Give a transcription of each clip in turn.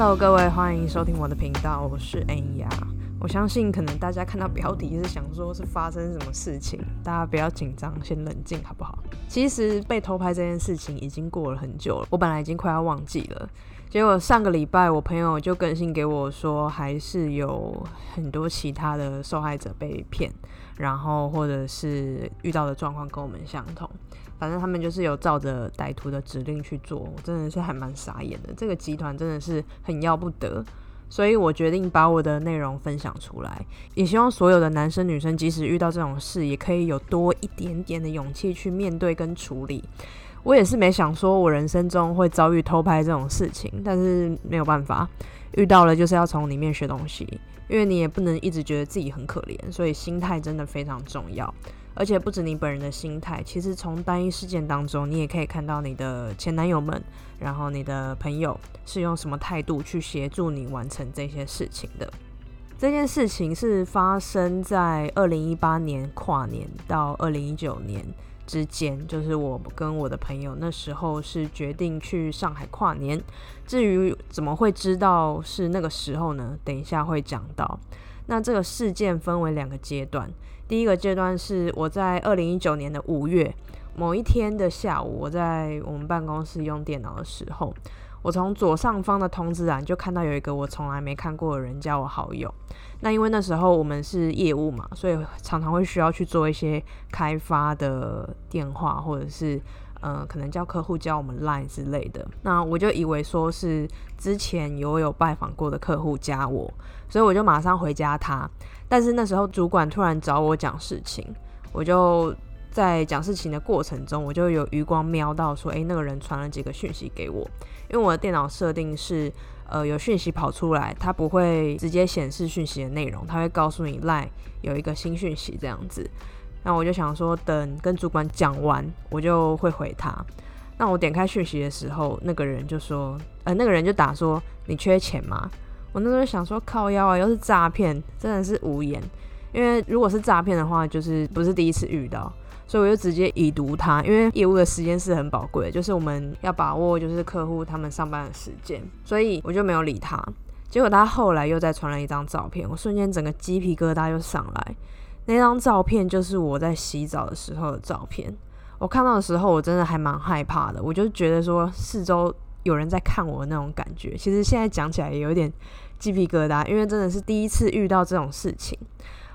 Hello，各位，欢迎收听我的频道，我是恩雅。我相信可能大家看到标题是想说是发生什么事情，大家不要紧张，先冷静好不好？其实被偷拍这件事情已经过了很久了，我本来已经快要忘记了。结果上个礼拜我朋友就更新给我说，还是有很多其他的受害者被骗，然后或者是遇到的状况跟我们相同。反正他们就是有照着歹徒的指令去做，我真的是还蛮傻眼的。这个集团真的是很要不得。所以我决定把我的内容分享出来，也希望所有的男生女生，即使遇到这种事，也可以有多一点点的勇气去面对跟处理。我也是没想说我人生中会遭遇偷拍这种事情，但是没有办法，遇到了就是要从里面学东西，因为你也不能一直觉得自己很可怜，所以心态真的非常重要。而且不止你本人的心态，其实从单一事件当中，你也可以看到你的前男友们，然后你的朋友是用什么态度去协助你完成这些事情的。这件事情是发生在二零一八年跨年到二零一九年之间，就是我跟我的朋友那时候是决定去上海跨年。至于怎么会知道是那个时候呢？等一下会讲到。那这个事件分为两个阶段。第一个阶段是我在二零一九年的五月某一天的下午，我在我们办公室用电脑的时候，我从左上方的通知栏就看到有一个我从来没看过的人加我好友。那因为那时候我们是业务嘛，所以常常会需要去做一些开发的电话，或者是呃可能叫客户教我们 line 之类的。那我就以为说是之前有有拜访过的客户加我，所以我就马上回加他。但是那时候主管突然找我讲事情，我就在讲事情的过程中，我就有余光瞄到说，诶，那个人传了几个讯息给我。因为我的电脑设定是，呃，有讯息跑出来，它不会直接显示讯息的内容，它会告诉你赖有一个新讯息这样子。那我就想说，等跟主管讲完，我就会回他。那我点开讯息的时候，那个人就说，呃，那个人就打说，你缺钱吗？我那时候想说靠腰啊，又是诈骗，真的是无言。因为如果是诈骗的话，就是不是第一次遇到，所以我就直接已读他。因为业务的时间是很宝贵，就是我们要把握就是客户他们上班的时间，所以我就没有理他。结果他后来又再传了一张照片，我瞬间整个鸡皮疙瘩又上来。那张照片就是我在洗澡的时候的照片。我看到的时候，我真的还蛮害怕的，我就觉得说四周。有人在看我的那种感觉，其实现在讲起来也有点鸡皮疙瘩，因为真的是第一次遇到这种事情。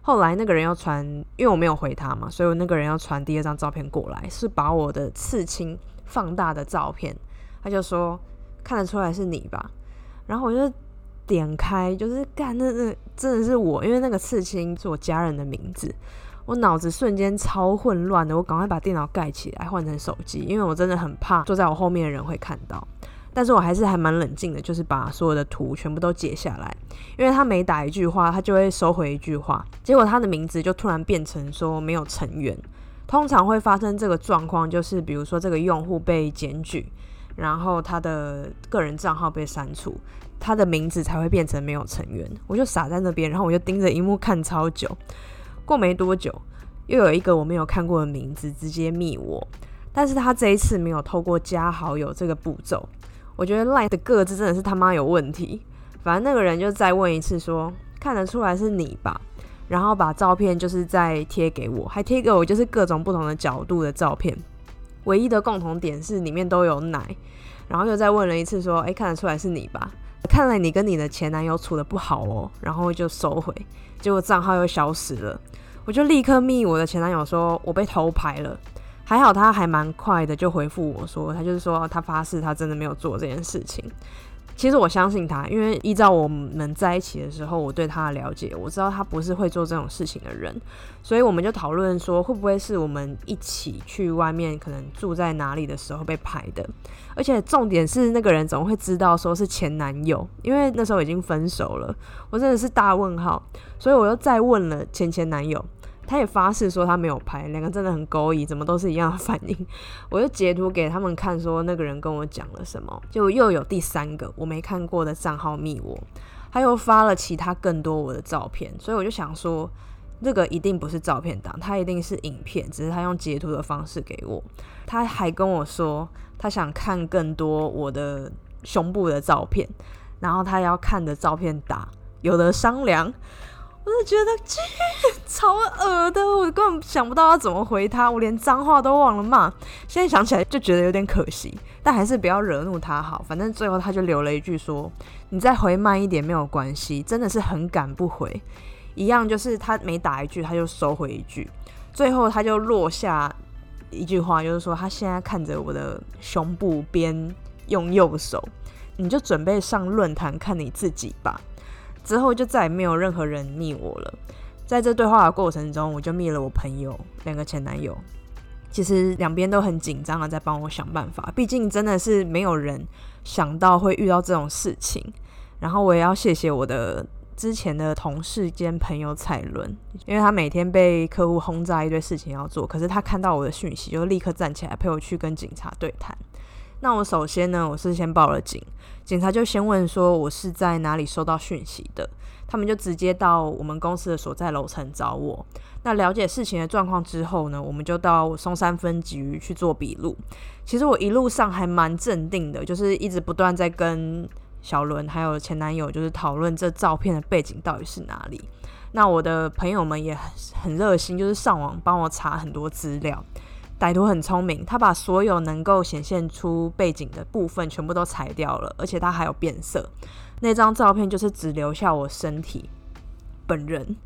后来那个人要传，因为我没有回他嘛，所以那个人要传第二张照片过来，是把我的刺青放大的照片。他就说看得出来是你吧？然后我就点开，就是干那那真的是我，因为那个刺青是我家人的名字。我脑子瞬间超混乱的，我赶快把电脑盖起来，换成手机，因为我真的很怕坐在我后面的人会看到。但是我还是还蛮冷静的，就是把所有的图全部都截下来，因为他每打一句话，他就会收回一句话，结果他的名字就突然变成说没有成员。通常会发生这个状况，就是比如说这个用户被检举，然后他的个人账号被删除，他的名字才会变成没有成员。我就傻在那边，然后我就盯着荧幕看超久。过没多久，又有一个我没有看过的名字直接密我，但是他这一次没有透过加好友这个步骤。我觉得赖的个子真的是他妈有问题。反正那个人就再问一次，说看得出来是你吧？然后把照片就是再贴给我，还贴给我就是各种不同的角度的照片。唯一的共同点是里面都有奶。然后又再问了一次，说诶，看得出来是你吧？看来你跟你的前男友处的不好哦。然后就收回，结果账号又消失了。我就立刻密我的前男友说，我被偷拍了。还好他还蛮快的就回复我说，他就是说他发誓他真的没有做这件事情。其实我相信他，因为依照我们在一起的时候，我对他的了解，我知道他不是会做这种事情的人。所以我们就讨论说，会不会是我们一起去外面可能住在哪里的时候被拍的？而且重点是那个人怎么会知道说是前男友？因为那时候已经分手了，我真的是大问号。所以我又再问了前前男友。他也发誓说他没有拍，两个真的很勾引，怎么都是一样的反应。我就截图给他们看，说那个人跟我讲了什么，就又有第三个我没看过的账号密我，他又发了其他更多我的照片，所以我就想说，这个一定不是照片档，他一定是影片，只是他用截图的方式给我。他还跟我说，他想看更多我的胸部的照片。然后他要看的照片打，有的商量。我就觉得这超恶的，我根本想不到要怎么回他，我连脏话都忘了骂。现在想起来就觉得有点可惜，但还是不要惹怒他好。反正最后他就留了一句说：“你再回慢一点没有关系。”真的是很赶不回，一样就是他每打一句他就收回一句，最后他就落下一句话，就是说他现在看着我的胸部边用右手，你就准备上论坛看你自己吧。之后就再也没有任何人密我了。在这对话的过程中，我就密了我朋友两个前男友。其实两边都很紧张的在帮我想办法，毕竟真的是没有人想到会遇到这种事情。然后我也要谢谢我的之前的同事兼朋友彩伦，因为他每天被客户轰炸一堆事情要做，可是他看到我的讯息就立刻站起来陪我去跟警察对谈。那我首先呢，我是先报了警，警察就先问说我是在哪里收到讯息的，他们就直接到我们公司的所在楼层找我。那了解事情的状况之后呢，我们就到松山分局去做笔录。其实我一路上还蛮镇定的，就是一直不断在跟小伦还有前男友就是讨论这照片的背景到底是哪里。那我的朋友们也很很热心，就是上网帮我查很多资料。歹徒很聪明，他把所有能够显现出背景的部分全部都裁掉了，而且他还有变色。那张照片就是只留下我身体本人。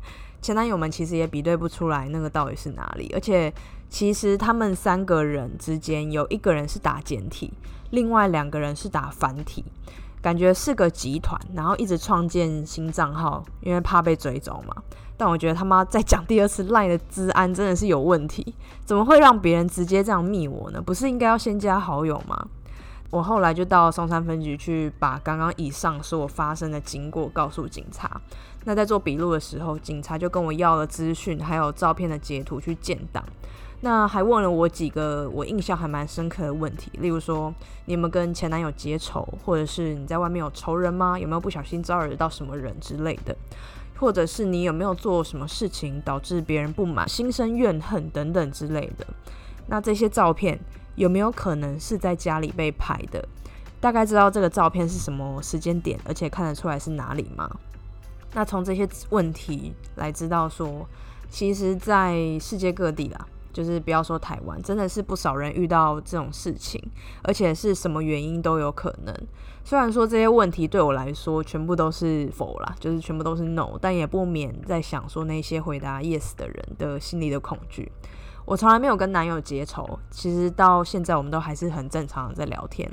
前男友们其实也比对不出来那个到底是哪里，而且其实他们三个人之间有一个人是打简体，另外两个人是打繁体。感觉是个集团，然后一直创建新账号，因为怕被追走嘛。但我觉得他妈在讲第二次赖的治安真的是有问题，怎么会让别人直接这样密我呢？不是应该要先加好友吗？我后来就到松山分局去把刚刚以上所发生的经过告诉警察。那在做笔录的时候，警察就跟我要了资讯，还有照片的截图去建档。那还问了我几个我印象还蛮深刻的问题，例如说你有没有跟前男友结仇，或者是你在外面有仇人吗？有没有不小心招惹到什么人之类的，或者是你有没有做什么事情导致别人不满、心生怨恨等等之类的？那这些照片有没有可能是在家里被拍的？大概知道这个照片是什么时间点，而且看得出来是哪里吗？那从这些问题来知道说，其实，在世界各地啦。就是不要说台湾，真的是不少人遇到这种事情，而且是什么原因都有可能。虽然说这些问题对我来说全部都是否啦，就是全部都是 no，但也不免在想说那些回答 yes 的人的心里的恐惧。我从来没有跟男友结仇，其实到现在我们都还是很正常的在聊天。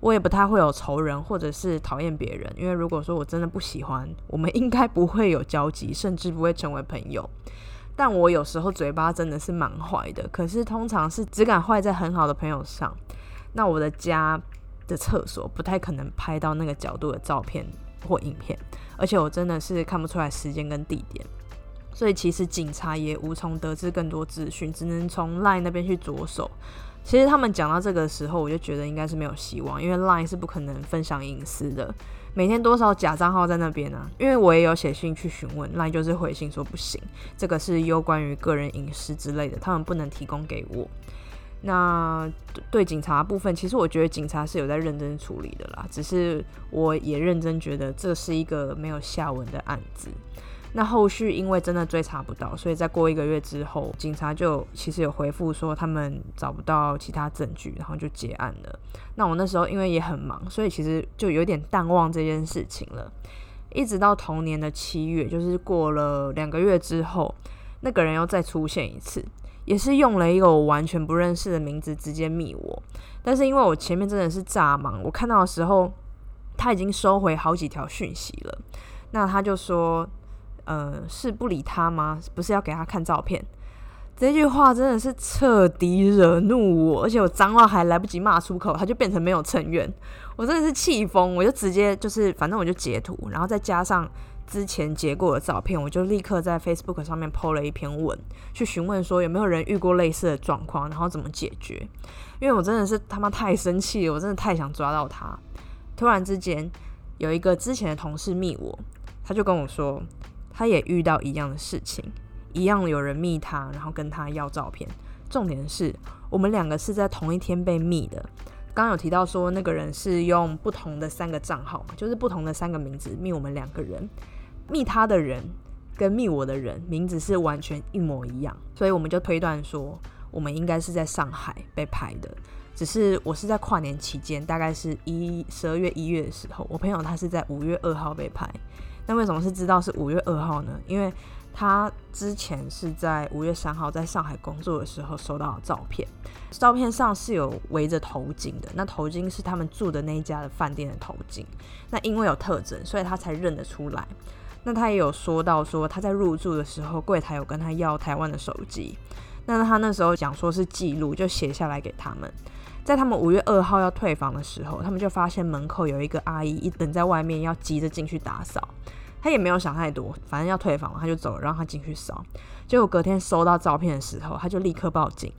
我也不太会有仇人或者是讨厌别人，因为如果说我真的不喜欢，我们应该不会有交集，甚至不会成为朋友。但我有时候嘴巴真的是蛮坏的，可是通常是只敢坏在很好的朋友上。那我的家的厕所不太可能拍到那个角度的照片或影片，而且我真的是看不出来时间跟地点，所以其实警察也无从得知更多资讯，只能从 LINE 那边去着手。其实他们讲到这个时候，我就觉得应该是没有希望，因为 LINE 是不可能分享隐私的。每天多少假账号在那边呢？因为我也有写信去询问那就是回信说不行，这个是有关于个人隐私之类的，他们不能提供给我。那对警察部分，其实我觉得警察是有在认真处理的啦，只是我也认真觉得这是一个没有下文的案子。那后续因为真的追查不到，所以在过一个月之后，警察就其实有回复说他们找不到其他证据，然后就结案了。那我那时候因为也很忙，所以其实就有点淡忘这件事情了。一直到同年的七月，就是过了两个月之后，那个人又再出现一次，也是用了一个我完全不认识的名字直接密我。但是因为我前面真的是炸忙，我看到的时候他已经收回好几条讯息了，那他就说。呃，是不理他吗？不是要给他看照片？这句话真的是彻底惹怒我，而且我脏话还来不及骂出口，他就变成没有成员，我真的是气疯，我就直接就是，反正我就截图，然后再加上之前截过的照片，我就立刻在 Facebook 上面 PO 了一篇文，去询问说有没有人遇过类似的状况，然后怎么解决？因为我真的是他妈太生气了，我真的太想抓到他。突然之间，有一个之前的同事密我，他就跟我说。他也遇到一样的事情，一样有人密他，然后跟他要照片。重点是我们两个是在同一天被密的，刚有提到说那个人是用不同的三个账号，就是不同的三个名字密我们两个人，密他的人跟密我的人名字是完全一模一样，所以我们就推断说我们应该是在上海被拍的。只是我是在跨年期间，大概是一十二月一月的时候，我朋友他是在五月二号被拍。那为什么是知道是五月二号呢？因为他之前是在五月三号在上海工作的时候收到的照片，照片上是有围着头巾的，那头巾是他们住的那一家的饭店的头巾。那因为有特征，所以他才认得出来。那他也有说到说他在入住的时候，柜台有跟他要台湾的手机，那他那时候讲说是记录，就写下来给他们。在他们五月二号要退房的时候，他们就发现门口有一个阿姨一等在外面，要急着进去打扫。他也没有想太多，反正要退房了，他就走了，让他进去扫。结果隔天收到照片的时候，他就立刻报警。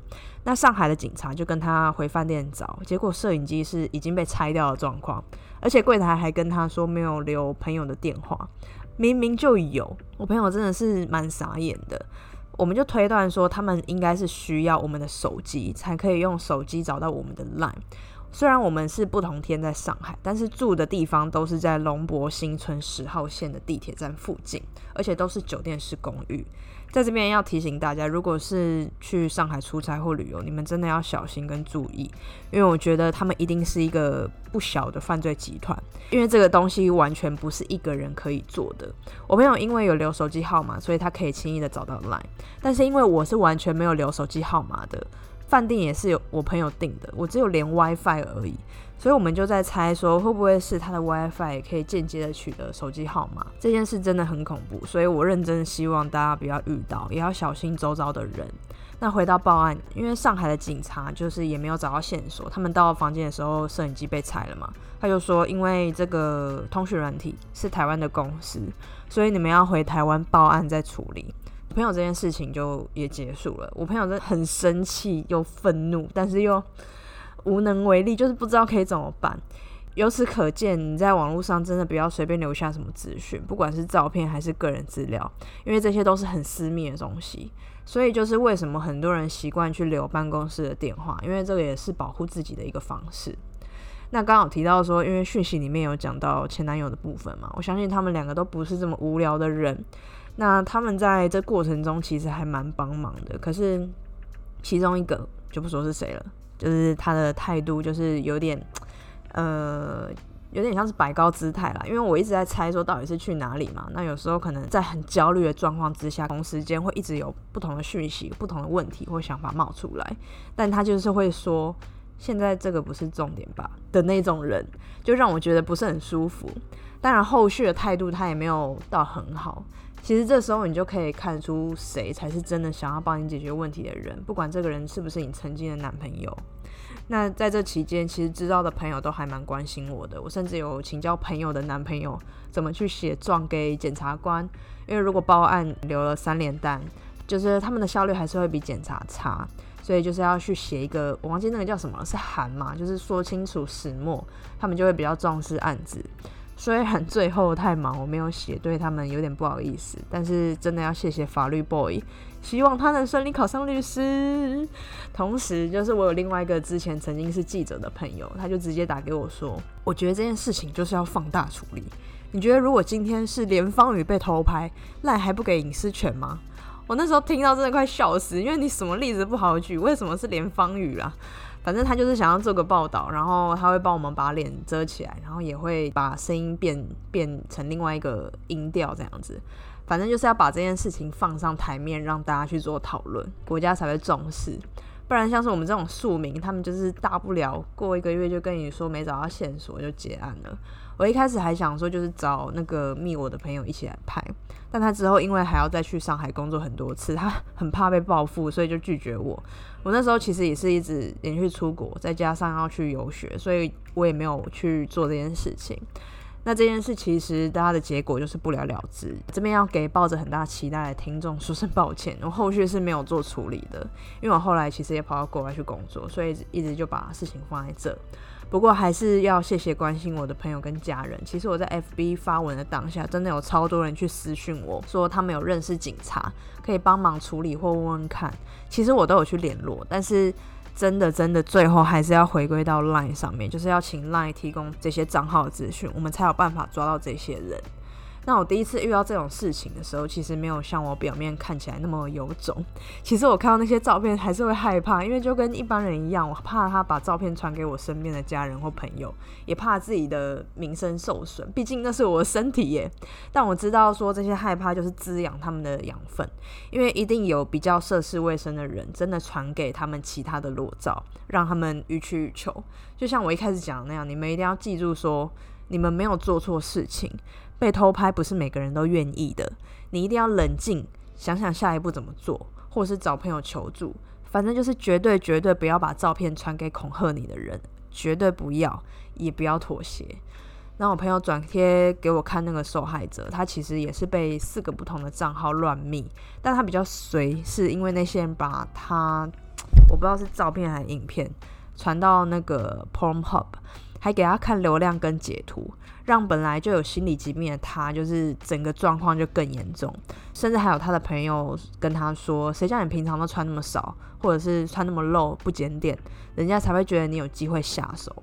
那上海的警察就跟他回饭店找，结果摄影机是已经被拆掉的状况，而且柜台还跟他说没有留朋友的电话，明明就有。我朋友真的是蛮傻眼的。我们就推断说，他们应该是需要我们的手机，才可以用手机找到我们的 line。虽然我们是不同天在上海，但是住的地方都是在龙柏新村十号线的地铁站附近，而且都是酒店式公寓。在这边要提醒大家，如果是去上海出差或旅游，你们真的要小心跟注意，因为我觉得他们一定是一个不小的犯罪集团，因为这个东西完全不是一个人可以做的。我朋友因为有留手机号码，所以他可以轻易的找到来但是因为我是完全没有留手机号码的，饭店也是有我朋友订的，我只有连 WiFi 而已。所以我们就在猜说，会不会是他的 WiFi 可以间接的取得手机号码？这件事真的很恐怖，所以我认真希望大家不要遇到，也要小心周遭的人。那回到报案，因为上海的警察就是也没有找到线索，他们到房间的时候，摄影机被拆了嘛？他就说，因为这个通讯软体是台湾的公司，所以你们要回台湾报案再处理。朋友这件事情就也结束了。我朋友真的很生气又愤怒，但是又。无能为力，就是不知道可以怎么办。由此可见，你在网络上真的不要随便留下什么资讯，不管是照片还是个人资料，因为这些都是很私密的东西。所以，就是为什么很多人习惯去留办公室的电话，因为这个也是保护自己的一个方式。那刚好提到说，因为讯息里面有讲到前男友的部分嘛，我相信他们两个都不是这么无聊的人。那他们在这过程中其实还蛮帮忙的，可是其中一个就不说是谁了。就是他的态度，就是有点，呃，有点像是摆高姿态啦。因为我一直在猜说到底是去哪里嘛。那有时候可能在很焦虑的状况之下，同时间会一直有不同的讯息、不同的问题或想法冒出来。但他就是会说，现在这个不是重点吧的那种人，就让我觉得不是很舒服。当然后续的态度他也没有到很好。其实这时候你就可以看出谁才是真的想要帮你解决问题的人，不管这个人是不是你曾经的男朋友。那在这期间，其实知道的朋友都还蛮关心我的，我甚至有请教朋友的男朋友怎么去写状给检察官，因为如果报案留了三连单，就是他们的效率还是会比检察差，所以就是要去写一个，我忘记那个叫什么，是函嘛，就是说清楚始末，他们就会比较重视案子。虽然最后太忙，我没有写，对他们有点不好意思。但是真的要谢谢法律 boy，希望他能顺利考上律师。同时，就是我有另外一个之前曾经是记者的朋友，他就直接打给我说：“我觉得这件事情就是要放大处理。你觉得如果今天是连方宇被偷拍，赖还不给隐私权吗？”我那时候听到真的快笑死，因为你什么例子不好举？为什么是连方宇啊？反正他就是想要做个报道，然后他会帮我们把脸遮起来，然后也会把声音变变成另外一个音调这样子。反正就是要把这件事情放上台面，让大家去做讨论，国家才会重视。不然像是我们这种庶民，他们就是大不了过一个月就跟你说没找到线索就结案了。我一开始还想说就是找那个密我的朋友一起来拍，但他之后因为还要再去上海工作很多次，他很怕被报复，所以就拒绝我。我那时候其实也是一直连续出国，再加上要去游学，所以我也没有去做这件事情。那这件事其实大家的结果就是不了了之。这边要给抱着很大期待的听众说声抱歉，我后续是没有做处理的，因为我后来其实也跑到国外去工作，所以一直就把事情放在这。不过还是要谢谢关心我的朋友跟家人。其实我在 FB 发文的当下，真的有超多人去私讯我说他们有认识警察，可以帮忙处理或问问看。其实我都有去联络，但是真的真的最后还是要回归到 Line 上面，就是要请 Line 提供这些账号资讯，我们才有办法抓到这些人。那我第一次遇到这种事情的时候，其实没有像我表面看起来那么有种。其实我看到那些照片还是会害怕，因为就跟一般人一样，我怕他把照片传给我身边的家人或朋友，也怕自己的名声受损。毕竟那是我的身体耶。但我知道说这些害怕就是滋养他们的养分，因为一定有比较涉世未深的人真的传给他们其他的裸照，让他们予取予求。就像我一开始讲的那样，你们一定要记住说，你们没有做错事情。被偷拍不是每个人都愿意的，你一定要冷静，想想下一步怎么做，或者是找朋友求助。反正就是绝对绝对不要把照片传给恐吓你的人，绝对不要，也不要妥协。那我朋友转贴给我看那个受害者，他其实也是被四个不同的账号乱密，但他比较随，是因为那些人把他我不知道是照片还是影片传到那个 Pornhub，还给他看流量跟截图。让本来就有心理疾病的他，就是整个状况就更严重，甚至还有他的朋友跟他说：“谁叫你平常都穿那么少，或者是穿那么露不检点，人家才会觉得你有机会下手。”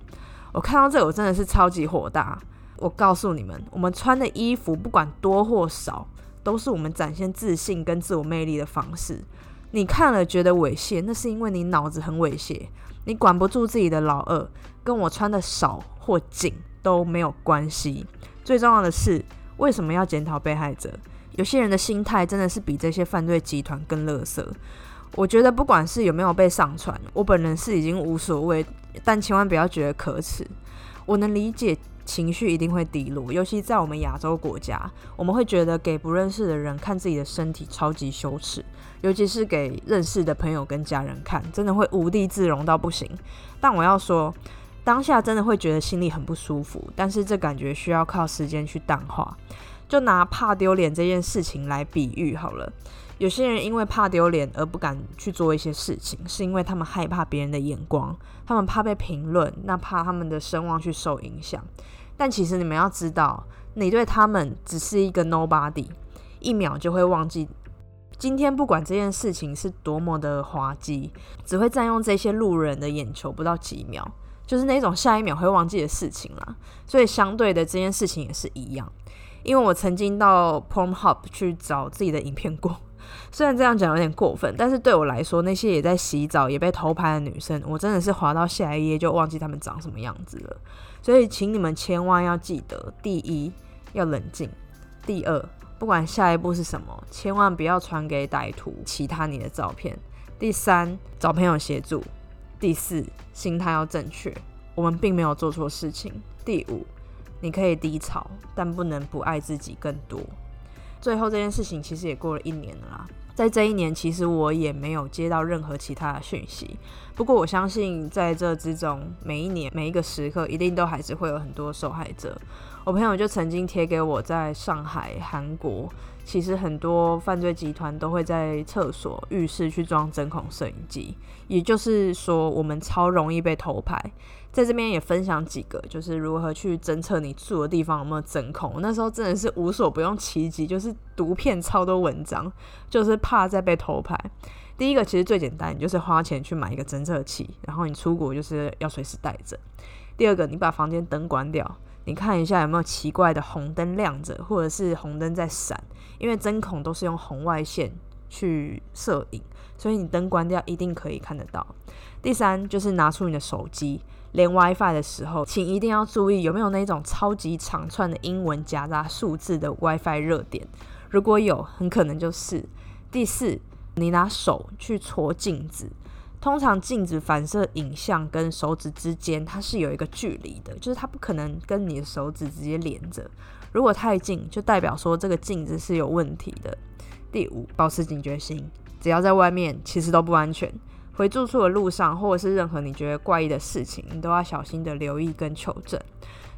我看到这，我真的是超级火大。我告诉你们，我们穿的衣服不管多或少，都是我们展现自信跟自我魅力的方式。你看了觉得猥亵，那是因为你脑子很猥亵，你管不住自己的老二，跟我穿的少或紧。都没有关系。最重要的是，为什么要检讨被害者？有些人的心态真的是比这些犯罪集团更乐色。我觉得不管是有没有被上传，我本人是已经无所谓，但千万不要觉得可耻。我能理解情绪一定会低落，尤其在我们亚洲国家，我们会觉得给不认识的人看自己的身体超级羞耻，尤其是给认识的朋友跟家人看，真的会无地自容到不行。但我要说。当下真的会觉得心里很不舒服，但是这感觉需要靠时间去淡化。就拿怕丢脸这件事情来比喻好了，有些人因为怕丢脸而不敢去做一些事情，是因为他们害怕别人的眼光，他们怕被评论，那怕他们的声望去受影响。但其实你们要知道，你对他们只是一个 nobody，一秒就会忘记。今天不管这件事情是多么的滑稽，只会占用这些路人的眼球不到几秒。就是那种下一秒会忘记的事情啦，所以相对的这件事情也是一样。因为我曾经到 Pornhub 去找自己的影片过，虽然这样讲有点过分，但是对我来说，那些也在洗澡也被偷拍的女生，我真的是滑到下一页就忘记她们长什么样子了。所以，请你们千万要记得：第一，要冷静；第二，不管下一步是什么，千万不要传给歹徒其他你的照片；第三，找朋友协助。第四，心态要正确，我们并没有做错事情。第五，你可以低潮，但不能不爱自己更多。最后这件事情其实也过了一年了啦，在这一年，其实我也没有接到任何其他的讯息。不过我相信，在这之中，每一年每一个时刻，一定都还是会有很多受害者。我朋友就曾经贴给我，在上海、韩国。其实很多犯罪集团都会在厕所、浴室去装针孔摄影机，也就是说，我们超容易被偷拍。在这边也分享几个，就是如何去侦测你住的地方有没有针孔。那时候真的是无所不用其极，就是读片超多文章，就是怕再被偷拍。第一个其实最简单，你就是花钱去买一个侦测器，然后你出国就是要随时带着。第二个，你把房间灯关掉。你看一下有没有奇怪的红灯亮着，或者是红灯在闪，因为针孔都是用红外线去摄影，所以你灯关掉一定可以看得到。第三就是拿出你的手机连 WiFi 的时候，请一定要注意有没有那种超级长串的英文夹杂数字的 WiFi 热点，如果有，很可能就是。第四，你拿手去戳镜子。通常镜子反射影像跟手指之间，它是有一个距离的，就是它不可能跟你的手指直接连着。如果太近，就代表说这个镜子是有问题的。第五，保持警觉心，只要在外面，其实都不安全。回住处的路上，或者是任何你觉得怪异的事情，你都要小心的留意跟求证。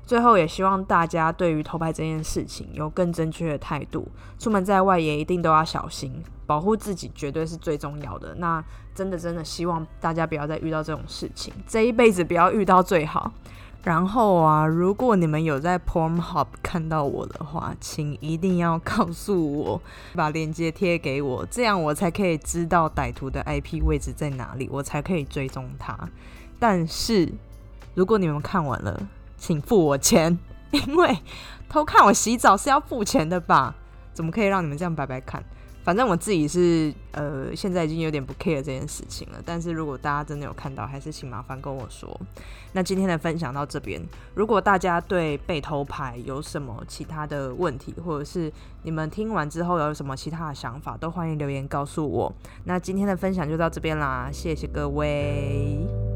最后，也希望大家对于偷拍这件事情有更正确的态度。出门在外也一定都要小心，保护自己绝对是最重要的。那真的真的希望大家不要再遇到这种事情，这一辈子不要遇到最好。然后啊，如果你们有在 Pornhub 看到我的话，请一定要告诉我，把链接贴给我，这样我才可以知道歹徒的 IP 位置在哪里，我才可以追踪他。但是如果你们看完了，请付我钱，因为偷看我洗澡是要付钱的吧？怎么可以让你们这样白白看？反正我自己是呃，现在已经有点不 care 这件事情了。但是如果大家真的有看到，还是请麻烦跟我说。那今天的分享到这边，如果大家对被偷拍有什么其他的问题，或者是你们听完之后有什么其他的想法，都欢迎留言告诉我。那今天的分享就到这边啦，谢谢各位。